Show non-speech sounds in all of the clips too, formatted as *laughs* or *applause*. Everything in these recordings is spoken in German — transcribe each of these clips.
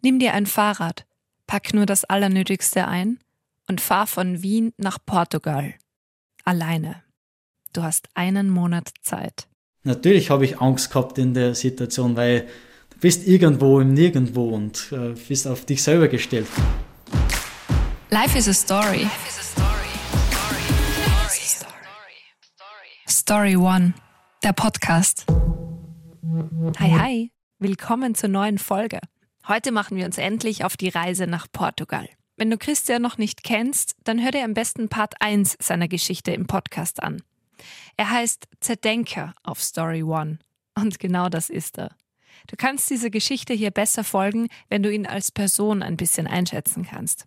Nimm dir ein Fahrrad, pack nur das Allernötigste ein und fahr von Wien nach Portugal. Alleine. Du hast einen Monat Zeit. Natürlich habe ich Angst gehabt in der Situation, weil du bist irgendwo im Nirgendwo und äh, bist auf dich selber gestellt. Life is a story. Story One, der Podcast. Hi, hi, willkommen zur neuen Folge. Heute machen wir uns endlich auf die Reise nach Portugal. Wenn du Christian noch nicht kennst, dann hör dir am besten Part 1 seiner Geschichte im Podcast an. Er heißt Zerdenker auf Story One. Und genau das ist er. Du kannst dieser Geschichte hier besser folgen, wenn du ihn als Person ein bisschen einschätzen kannst.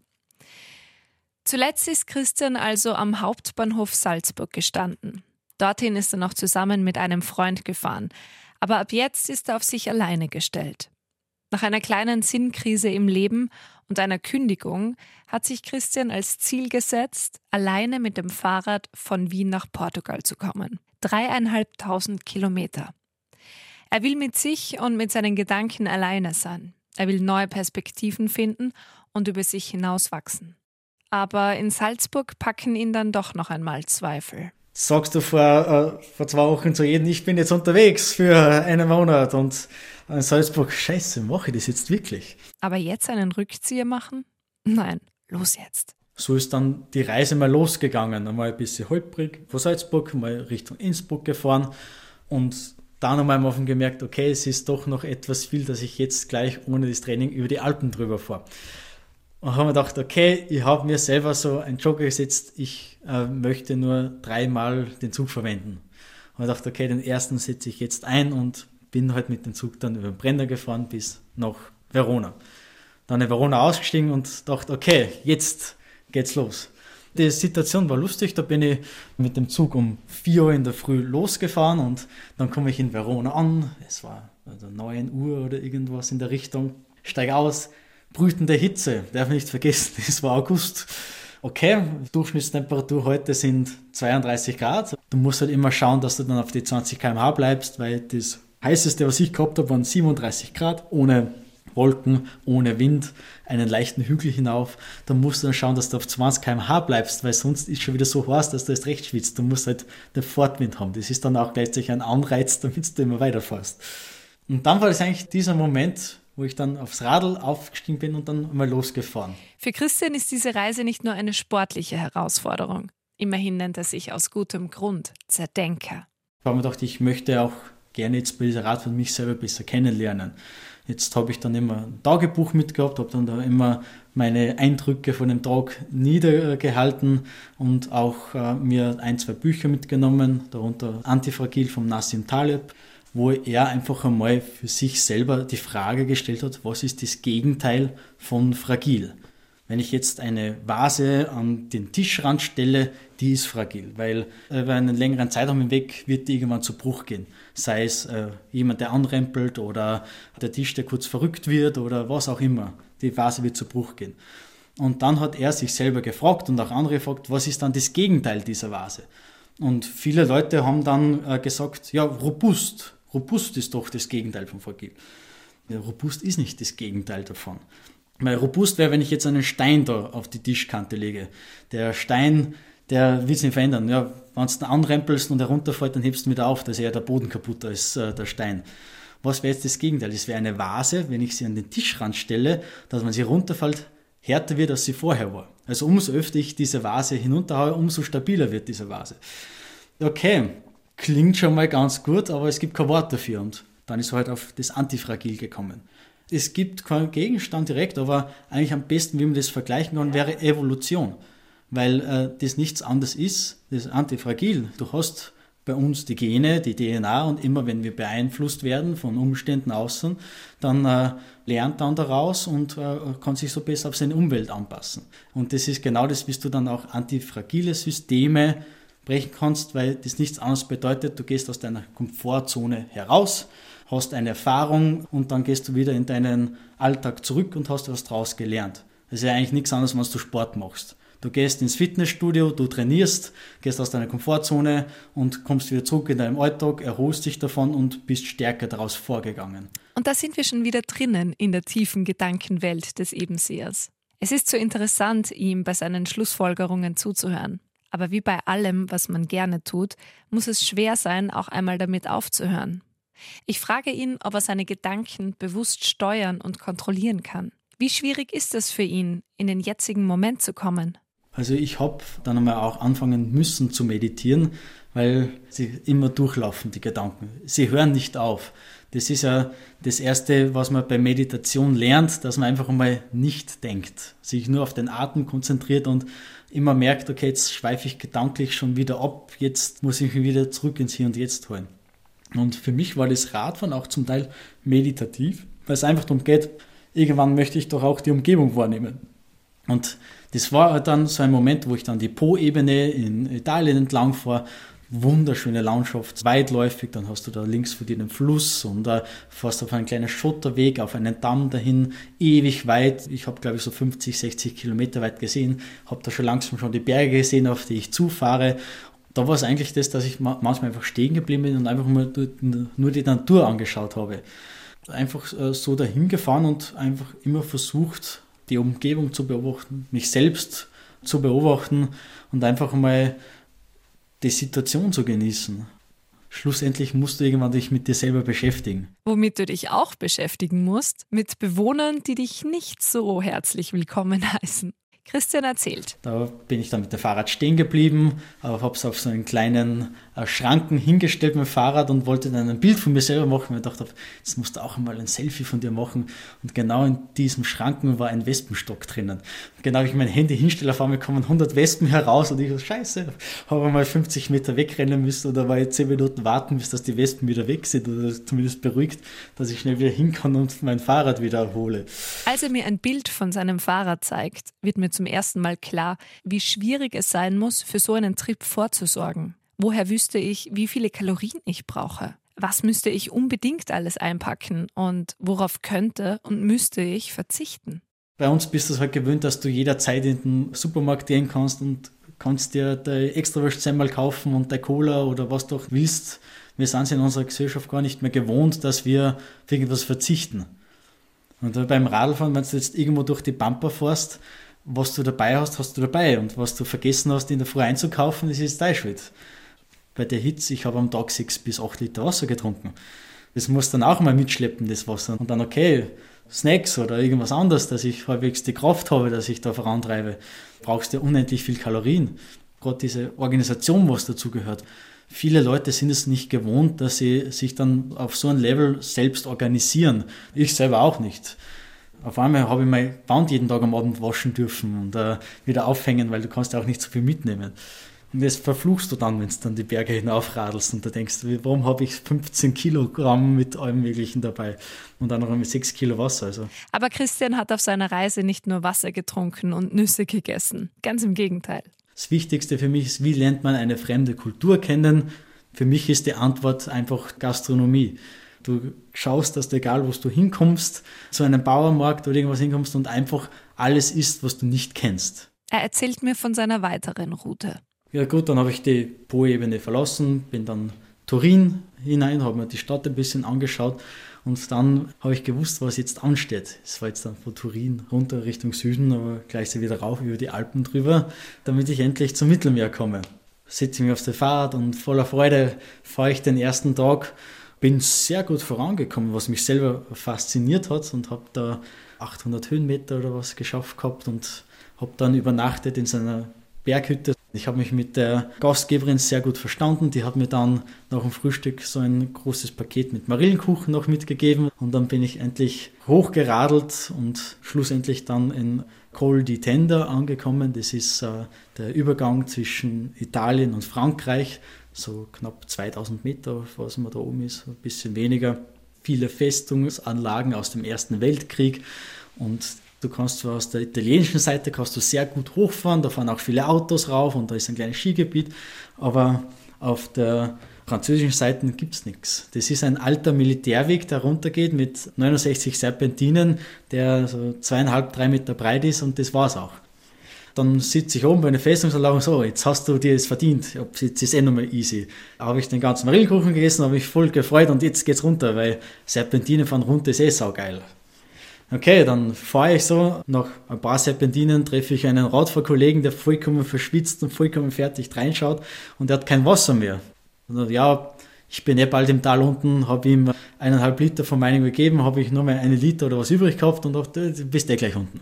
Zuletzt ist Christian also am Hauptbahnhof Salzburg gestanden. Dorthin ist er noch zusammen mit einem Freund gefahren. Aber ab jetzt ist er auf sich alleine gestellt. Nach einer kleinen Sinnkrise im Leben und einer Kündigung hat sich Christian als Ziel gesetzt, alleine mit dem Fahrrad von Wien nach Portugal zu kommen. Dreieinhalbtausend Kilometer. Er will mit sich und mit seinen Gedanken alleine sein. Er will neue Perspektiven finden und über sich hinauswachsen. Aber in Salzburg packen ihn dann doch noch einmal Zweifel sagst du vor, äh, vor zwei Wochen zu jedem, ich bin jetzt unterwegs für einen Monat und in Salzburg, scheiße, mache ich das jetzt wirklich? Aber jetzt einen Rückzieher machen? Nein, los jetzt. So ist dann die Reise mal losgegangen. Einmal ein bisschen holprig vor Salzburg, mal Richtung Innsbruck gefahren und dann einmal am Anfang gemerkt, okay, es ist doch noch etwas viel, dass ich jetzt gleich ohne das Training über die Alpen drüber fahre. Und haben wir gedacht, okay, ich habe mir selber so einen Joker gesetzt, ich äh, möchte nur dreimal den Zug verwenden. Und ich dachte, okay, den ersten setze ich jetzt ein und bin halt mit dem Zug dann über den Brenner gefahren bis nach Verona. Dann in Verona ausgestiegen und dachte, okay, jetzt geht's los. Die Situation war lustig, da bin ich mit dem Zug um 4 Uhr in der Früh losgefahren und dann komme ich in Verona an. Es war also 9 Uhr oder irgendwas in der Richtung. Steige aus, brütende Hitze, darf nicht vergessen, *laughs* es war August. Okay, Durchschnittstemperatur heute sind 32 Grad. Du musst halt immer schauen, dass du dann auf die 20 km/h bleibst, weil das heißeste, was ich gehabt habe, waren 37 Grad, ohne Wolken, ohne Wind, einen leichten Hügel hinauf. Da musst du dann schauen, dass du auf 20 km/h bleibst, weil sonst ist schon wieder so heiß, dass du erst recht schwitzt. Du musst halt den Fortwind haben. Das ist dann auch gleichzeitig ein Anreiz, *laughs* damit du immer weiterfährst. Und dann war das eigentlich dieser Moment, wo ich dann aufs Radl aufgestiegen bin und dann mal losgefahren. Für Christian ist diese Reise nicht nur eine sportliche Herausforderung. Immerhin nennt er sich aus gutem Grund Zerdenker. Ich habe mir gedacht, ich möchte auch gerne jetzt bei dieser Radfahrt mich selber besser kennenlernen. Jetzt habe ich dann immer ein Tagebuch mitgehabt, habe dann da immer meine Eindrücke von dem Tag niedergehalten und auch äh, mir ein, zwei Bücher mitgenommen, darunter Antifragil vom Nassim Taleb wo er einfach einmal für sich selber die Frage gestellt hat, was ist das Gegenteil von fragil? Wenn ich jetzt eine Vase an den Tischrand stelle, die ist fragil, weil äh, über einen längeren Zeitraum hinweg wird die irgendwann zu Bruch gehen. Sei es äh, jemand, der anrempelt oder der Tisch, der kurz verrückt wird oder was auch immer. Die Vase wird zu Bruch gehen. Und dann hat er sich selber gefragt und auch andere gefragt, was ist dann das Gegenteil dieser Vase? Und viele Leute haben dann äh, gesagt, ja, robust. Robust ist doch das Gegenteil von fragil. Ja, robust ist nicht das Gegenteil davon. Weil robust wäre, wenn ich jetzt einen Stein da auf die Tischkante lege. Der Stein, der will sich nicht verändern. Ja, wenn du ihn anrempelst und herunterfällt, dann hebst du ihn wieder auf. Da ist eher der Boden kaputt als äh, der Stein. Was wäre jetzt das Gegenteil? Das wäre eine Vase, wenn ich sie an den Tischrand stelle, dass wenn sie runterfällt, härter wird, als sie vorher war. Also umso öfter ich diese Vase hinunterhaue, umso stabiler wird diese Vase. Okay, klingt schon mal ganz gut, aber es gibt kein Wort dafür und dann ist halt auf das Antifragil gekommen. Es gibt keinen Gegenstand direkt, aber eigentlich am besten, wie man das vergleichen kann, wäre Evolution, weil äh, das nichts anderes ist, das Antifragil. Du hast bei uns die Gene, die DNA und immer wenn wir beeinflusst werden von Umständen außen, dann äh, lernt dann daraus und äh, kann sich so besser auf seine Umwelt anpassen. Und das ist genau das, wie du dann auch antifragile Systeme brechen kannst, weil das nichts anderes bedeutet, du gehst aus deiner Komfortzone heraus, hast eine Erfahrung und dann gehst du wieder in deinen Alltag zurück und hast was daraus gelernt. Das ist ja eigentlich nichts anderes, wenn du Sport machst. Du gehst ins Fitnessstudio, du trainierst, gehst aus deiner Komfortzone und kommst wieder zurück in deinem Alltag, erholst dich davon und bist stärker daraus vorgegangen. Und da sind wir schon wieder drinnen in der tiefen Gedankenwelt des Ebensehers. Es ist so interessant, ihm bei seinen Schlussfolgerungen zuzuhören. Aber wie bei allem, was man gerne tut, muss es schwer sein, auch einmal damit aufzuhören. Ich frage ihn, ob er seine Gedanken bewusst steuern und kontrollieren kann. Wie schwierig ist es für ihn, in den jetzigen Moment zu kommen? Also ich habe dann einmal auch anfangen müssen zu meditieren, weil sie immer durchlaufen, die Gedanken. Sie hören nicht auf. Das ist ja das Erste, was man bei Meditation lernt, dass man einfach einmal nicht denkt, sich nur auf den Atem konzentriert und immer merkt, okay, jetzt schweife ich gedanklich schon wieder ab, jetzt muss ich mich wieder zurück ins Hier und Jetzt holen. Und für mich war das Radfahren auch zum Teil meditativ, weil es einfach darum geht, irgendwann möchte ich doch auch die Umgebung wahrnehmen. Und das war halt dann so ein Moment, wo ich dann die Po-Ebene in Italien entlang fahre. Wunderschöne Landschaft, weitläufig, dann hast du da links vor dir den Fluss und da fährst du auf einen kleinen Schotterweg, auf einen Damm dahin, ewig weit. Ich habe, glaube ich, so 50, 60 Kilometer weit gesehen, habe da schon langsam schon die Berge gesehen, auf die ich zufahre da war es eigentlich das, dass ich manchmal einfach stehen geblieben bin und einfach nur die Natur angeschaut habe. Einfach äh, so dahin gefahren und einfach immer versucht, die Umgebung zu beobachten, mich selbst zu beobachten und einfach mal die Situation zu genießen. Schlussendlich musst du irgendwann dich mit dir selber beschäftigen. Womit du dich auch beschäftigen musst, mit Bewohnern, die dich nicht so herzlich willkommen *laughs* heißen. Christian erzählt. Da bin ich dann mit dem Fahrrad stehen geblieben, aber habe es auf so einen kleinen äh, Schranken hingestellt mit dem Fahrrad und wollte dann ein Bild von mir selber machen. Ich dachte, jetzt musst du auch einmal ein Selfie von dir machen. Und genau in diesem Schranken war ein Wespenstock drinnen. Und genau, ich mein Handy hinstelle, auf einmal kommen 100 Wespen heraus und ich so, scheiße, habe mal 50 Meter wegrennen müssen oder war jetzt 10 Minuten warten, bis dass die Wespen wieder weg sind oder zumindest beruhigt, dass ich schnell wieder hin kann und mein Fahrrad wieder erhole. Als er mir ein Bild von seinem Fahrrad zeigt, wird mir zum ersten Mal klar, wie schwierig es sein muss, für so einen Trip vorzusorgen. Woher wüsste ich, wie viele Kalorien ich brauche? Was müsste ich unbedingt alles einpacken und worauf könnte und müsste ich verzichten? Bei uns bist du halt gewöhnt, dass du jederzeit in den Supermarkt gehen kannst und kannst dir dein Extrawurst einmal kaufen und dein Cola oder was du auch willst. Wir sind es in unserer Gesellschaft gar nicht mehr gewohnt, dass wir für irgendwas verzichten. Und beim Radfahren, wenn du jetzt irgendwo durch die Pampa fährst, was du dabei hast, hast du dabei. Und was du vergessen hast, in der Früh einzukaufen, das ist dein Schuld bei der Hitze, ich habe am Tag sechs bis acht Liter Wasser getrunken. Das muss dann auch mal mitschleppen, das Wasser. Und dann, okay, Snacks oder irgendwas anderes, dass ich halbwegs die Kraft habe, dass ich da vorantreibe. Brauchst du unendlich viel Kalorien. Gerade diese Organisation, was dazugehört. Viele Leute sind es nicht gewohnt, dass sie sich dann auf so ein Level selbst organisieren. Ich selber auch nicht. Auf einmal habe ich mein Band jeden Tag am Abend waschen dürfen und äh, wieder aufhängen, weil du kannst ja auch nicht so viel mitnehmen. Und das verfluchst du dann, wenn du dann die Berge hinaufradelst und da denkst, warum habe ich 15 Kilogramm mit allem Möglichen dabei und dann noch mit 6 Kilo Wasser. Also. Aber Christian hat auf seiner Reise nicht nur Wasser getrunken und Nüsse gegessen. Ganz im Gegenteil. Das Wichtigste für mich ist, wie lernt man eine fremde Kultur kennen? Für mich ist die Antwort einfach Gastronomie. Du schaust, dass du, egal wo du hinkommst, zu einem Bauernmarkt oder irgendwas hinkommst und einfach alles isst, was du nicht kennst. Er erzählt mir von seiner weiteren Route. Ja gut, dann habe ich die Po-Ebene verlassen, bin dann Turin hinein, habe mir die Stadt ein bisschen angeschaut und dann habe ich gewusst, was jetzt ansteht. Es war jetzt dann von Turin runter Richtung Süden, aber gleich wieder rauf über die Alpen drüber, damit ich endlich zum Mittelmeer komme. Sitze mich auf der Fahrt und voller Freude fahre ich den ersten Tag. Bin sehr gut vorangekommen, was mich selber fasziniert hat und habe da 800 Höhenmeter oder was geschafft gehabt und habe dann übernachtet in seiner Berghütte. Ich habe mich mit der Gastgeberin sehr gut verstanden. Die hat mir dann nach dem Frühstück so ein großes Paket mit Marillenkuchen noch mitgegeben. Und dann bin ich endlich hochgeradelt und schlussendlich dann in Col di Tenda angekommen. Das ist äh, der Übergang zwischen Italien und Frankreich. So knapp 2000 Meter, was man da oben ist, ein bisschen weniger. Viele Festungsanlagen aus dem Ersten Weltkrieg. Und Du kannst zwar aus der italienischen Seite kannst du sehr gut hochfahren, da fahren auch viele Autos rauf und da ist ein kleines Skigebiet, aber auf der französischen Seite gibt es nichts. Das ist ein alter Militärweg, der runtergeht mit 69 Serpentinen, der so zweieinhalb, drei Meter breit ist und das war's auch. Dann sitze ich oben bei einer Festungsanlage so, jetzt hast du dir das verdient. Jetzt ist es eh nochmal easy. Da habe ich den ganzen Marillkuchen gegessen, habe mich voll gefreut und jetzt geht's runter, weil Serpentinen fahren runter ist eh saugeil. Okay, dann fahre ich so, nach ein paar Serpentinen treffe ich einen Radfahrkollegen, der vollkommen verschwitzt und vollkommen fertig reinschaut und der hat kein Wasser mehr. Und ja, ich bin eh bald im Tal unten, habe ihm eineinhalb Liter von meinem gegeben, habe ich nur mal eine Liter oder was übrig gehabt und dachte, du bist eh gleich unten.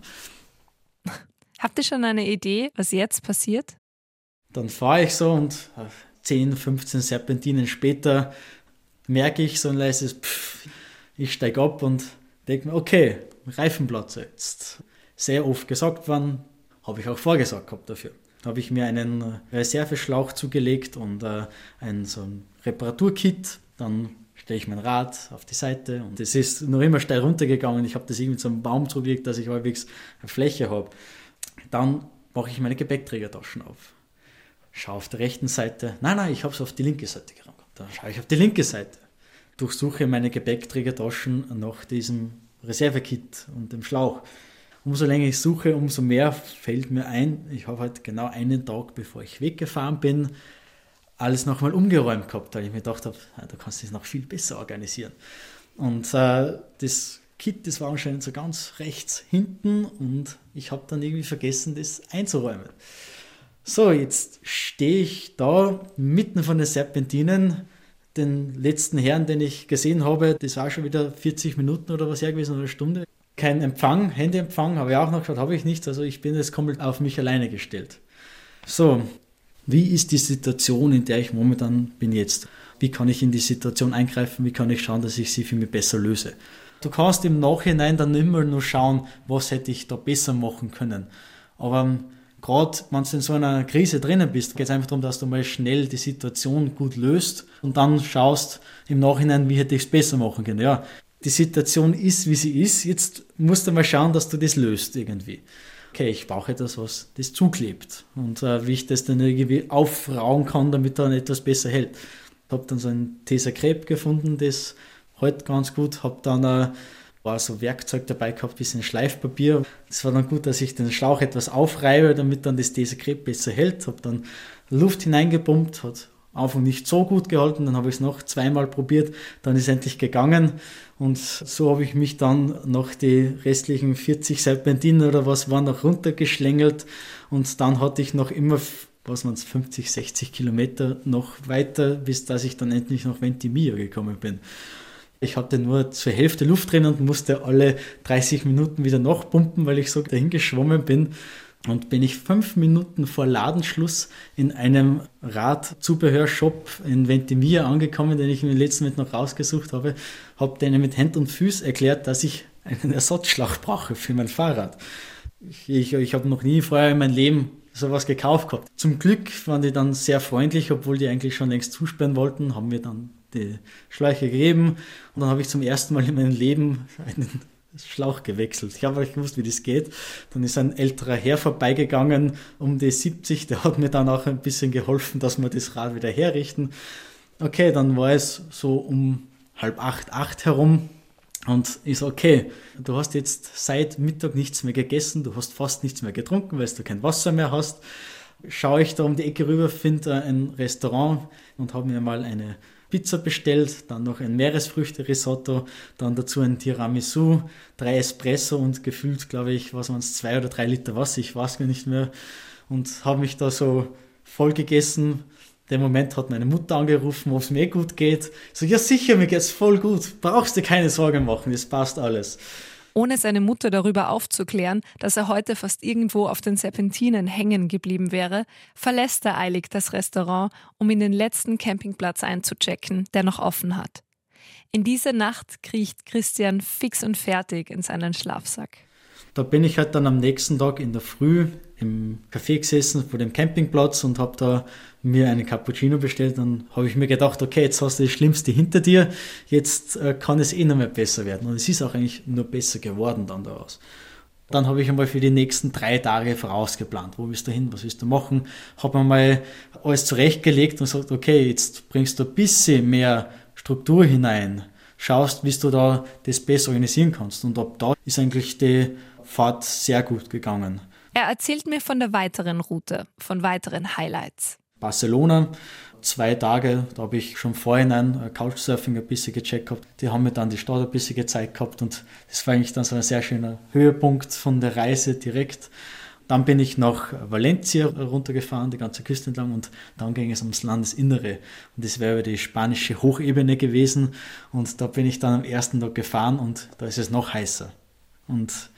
Habt ihr schon eine Idee, was jetzt passiert? Dann fahre ich so und 10, 15 Serpentinen später merke ich so ein leises Pfff. Ich steige ab und denke mir, okay, Reifenplatz jetzt. Sehr oft gesagt worden, habe ich auch vorgesagt gehabt dafür. Habe ich mir einen Reserveschlauch zugelegt und äh, ein, so ein Reparaturkit. Dann stelle ich mein Rad auf die Seite und es ist noch immer steil runtergegangen. Ich habe das irgendwie zu einem Baum zugelegt, dass ich halbwegs eine Fläche habe. Dann mache ich meine Gepäckträgertaschen auf. Schaue auf der rechten Seite. Nein, nein, ich habe es auf die linke Seite gerannt. Dann schaue ich auf die linke Seite. Durchsuche meine Gepäckträgertaschen nach diesem Reservekit und dem Schlauch. Umso länger ich suche, umso mehr fällt mir ein, ich habe halt genau einen Tag, bevor ich weggefahren bin, alles nochmal umgeräumt gehabt, weil ich mir gedacht habe, ja, da kannst du es noch viel besser organisieren. Und äh, das Kit, das war anscheinend so ganz rechts hinten und ich habe dann irgendwie vergessen, das einzuräumen. So, jetzt stehe ich da mitten von den Serpentinen. Den letzten Herrn, den ich gesehen habe, das war schon wieder 40 Minuten oder was her gewesen, eine Stunde. Kein Empfang, Handyempfang, habe ich auch noch geschaut, habe ich nichts. Also ich bin jetzt komplett auf mich alleine gestellt. So, wie ist die Situation, in der ich momentan bin jetzt? Wie kann ich in die Situation eingreifen? Wie kann ich schauen, dass ich sie für mich besser löse? Du kannst im Nachhinein dann immer nur schauen, was hätte ich da besser machen können. Aber ähm, gerade wenn du in so einer Krise drinnen bist, geht es einfach darum, dass du mal schnell die Situation gut löst und dann schaust im Nachhinein, wie hätte ich es besser machen können. Ja, die Situation ist, wie sie ist. Jetzt musst du mal schauen, dass du das löst irgendwie. Okay, ich brauche etwas, was das zuklebt und äh, wie ich das dann irgendwie aufrauen kann, damit dann etwas besser hält. Ich habe dann so ein Tesa gefunden, das halt ganz gut. Habe dann äh, war so Werkzeug dabei gehabt, bisschen Schleifpapier. Es war dann gut, dass ich den Schlauch etwas aufreibe, damit dann das Desakret besser hält. Habe dann Luft hineingepumpt, hat am Anfang nicht so gut gehalten, dann habe ich es noch zweimal probiert, dann ist es endlich gegangen und so habe ich mich dann noch die restlichen 40 Serpentinen oder was waren noch runtergeschlängelt und dann hatte ich noch immer was man 50, 60 Kilometer noch weiter, bis dass ich dann endlich nach Ventimiglia gekommen bin. Ich hatte nur zur Hälfte Luft drin und musste alle 30 Minuten wieder nachpumpen, weil ich so dahin geschwommen bin. Und bin ich fünf Minuten vor Ladenschluss in einem Radzubehörshop in Ventimiglia angekommen, den ich im letzten Moment noch rausgesucht habe, habe denen mit Hand und Füß erklärt, dass ich einen Ersatzschlauch brauche für mein Fahrrad. Ich, ich, ich habe noch nie vorher in meinem Leben sowas gekauft gehabt. Zum Glück waren die dann sehr freundlich, obwohl die eigentlich schon längst zusperren wollten, haben mir dann die Schläuche gegeben und dann habe ich zum ersten Mal in meinem Leben einen Schlauch gewechselt. Ich habe nicht gewusst, wie das geht. Dann ist ein älterer Herr vorbeigegangen um die 70, der hat mir dann auch ein bisschen geholfen, dass wir das Rad wieder herrichten. Okay, dann war es so um halb acht, acht herum und ist okay, du hast jetzt seit Mittag nichts mehr gegessen, du hast fast nichts mehr getrunken, weil du kein Wasser mehr hast. Schaue ich da um die Ecke rüber, finde ein Restaurant und habe mir mal eine Pizza bestellt, dann noch ein Meeresfrüchte-Risotto, dann dazu ein Tiramisu, drei Espresso und gefühlt, glaube ich, was waren es, zwei oder drei Liter Wasser, ich weiß gar nicht mehr. Und habe mich da so voll gegessen. Der Moment hat meine Mutter angerufen, ob es mir gut geht. So, ja sicher, mir geht's voll gut. Brauchst dir keine Sorgen machen, es passt alles. Ohne seine Mutter darüber aufzuklären, dass er heute fast irgendwo auf den Serpentinen hängen geblieben wäre, verlässt er eilig das Restaurant, um in den letzten Campingplatz einzuchecken, der noch offen hat. In diese Nacht kriecht Christian fix und fertig in seinen Schlafsack. Da bin ich halt dann am nächsten Tag in der Früh im Café gesessen vor dem Campingplatz und habe da mir einen Cappuccino bestellt. Dann habe ich mir gedacht, okay, jetzt hast du das Schlimmste hinter dir, jetzt äh, kann es eh noch mehr besser werden. Und es ist auch eigentlich nur besser geworden dann daraus. Dann habe ich einmal für die nächsten drei Tage vorausgeplant. Wo willst du hin? Was willst du machen? Habe mir mal alles zurechtgelegt und gesagt, okay, jetzt bringst du ein bisschen mehr Struktur hinein. Schaust, wie du da das besser organisieren kannst. Und ab da ist eigentlich die Fahrt sehr gut gegangen. Er erzählt mir von der weiteren Route, von weiteren Highlights. Barcelona, zwei Tage, da habe ich schon vorhinein äh, Couchsurfing ein bisschen gecheckt gehabt. Die haben mir dann die Stadt ein bisschen gezeigt gehabt und das war eigentlich dann so ein sehr schöner Höhepunkt von der Reise direkt. Dann bin ich nach Valencia runtergefahren, die ganze Küste entlang, und dann ging es ums Landesinnere. Und das wäre die spanische Hochebene gewesen. Und da bin ich dann am ersten Tag gefahren und da ist es noch heißer. Und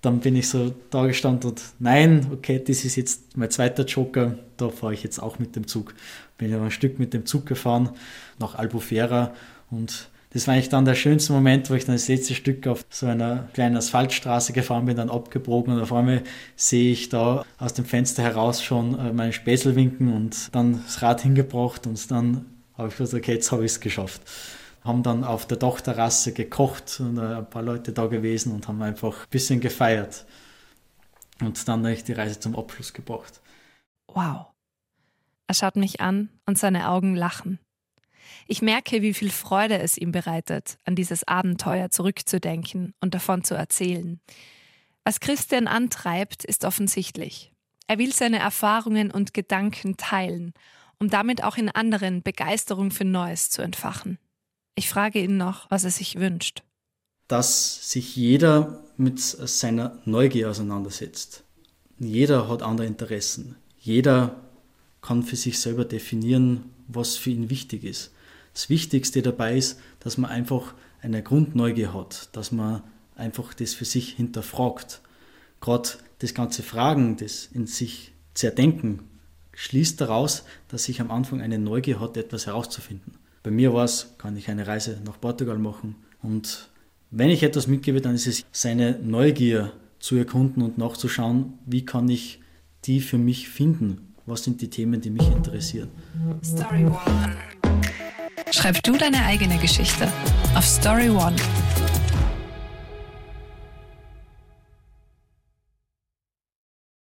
dann bin ich so da gestanden und nein, okay, das ist jetzt mein zweiter Joker, da fahre ich jetzt auch mit dem Zug. Bin ja ein Stück mit dem Zug gefahren nach Albufera und das war eigentlich dann der schönste Moment, wo ich dann das letzte Stück auf so einer kleinen Asphaltstraße gefahren bin, dann abgebogen und auf einmal sehe ich da aus dem Fenster heraus schon äh, meinen Späßel winken und dann das Rad hingebracht und dann habe ich gesagt, okay, jetzt habe ich es geschafft. Haben dann auf der Dachterrasse gekocht und äh, ein paar Leute da gewesen und haben einfach ein bisschen gefeiert. Und dann habe ich die Reise zum Abschluss gebracht. Wow. Er schaut mich an und seine Augen lachen. Ich merke, wie viel Freude es ihm bereitet, an dieses Abenteuer zurückzudenken und davon zu erzählen. Was Christian antreibt, ist offensichtlich. Er will seine Erfahrungen und Gedanken teilen, um damit auch in anderen Begeisterung für Neues zu entfachen. Ich frage ihn noch, was er sich wünscht. Dass sich jeder mit seiner Neugier auseinandersetzt. Jeder hat andere Interessen. Jeder kann für sich selber definieren, was für ihn wichtig ist. Das Wichtigste dabei ist, dass man einfach eine Grundneugier hat, dass man einfach das für sich hinterfragt. Gerade das ganze Fragen, das in sich zerdenken, schließt daraus, dass ich am Anfang eine Neugier hat, etwas herauszufinden. Bei mir war es, kann ich eine Reise nach Portugal machen und wenn ich etwas mitgebe, dann ist es seine Neugier zu erkunden und nachzuschauen, wie kann ich die für mich finden? Was sind die Themen, die mich interessieren? Story One. Schreib du deine eigene Geschichte auf Story One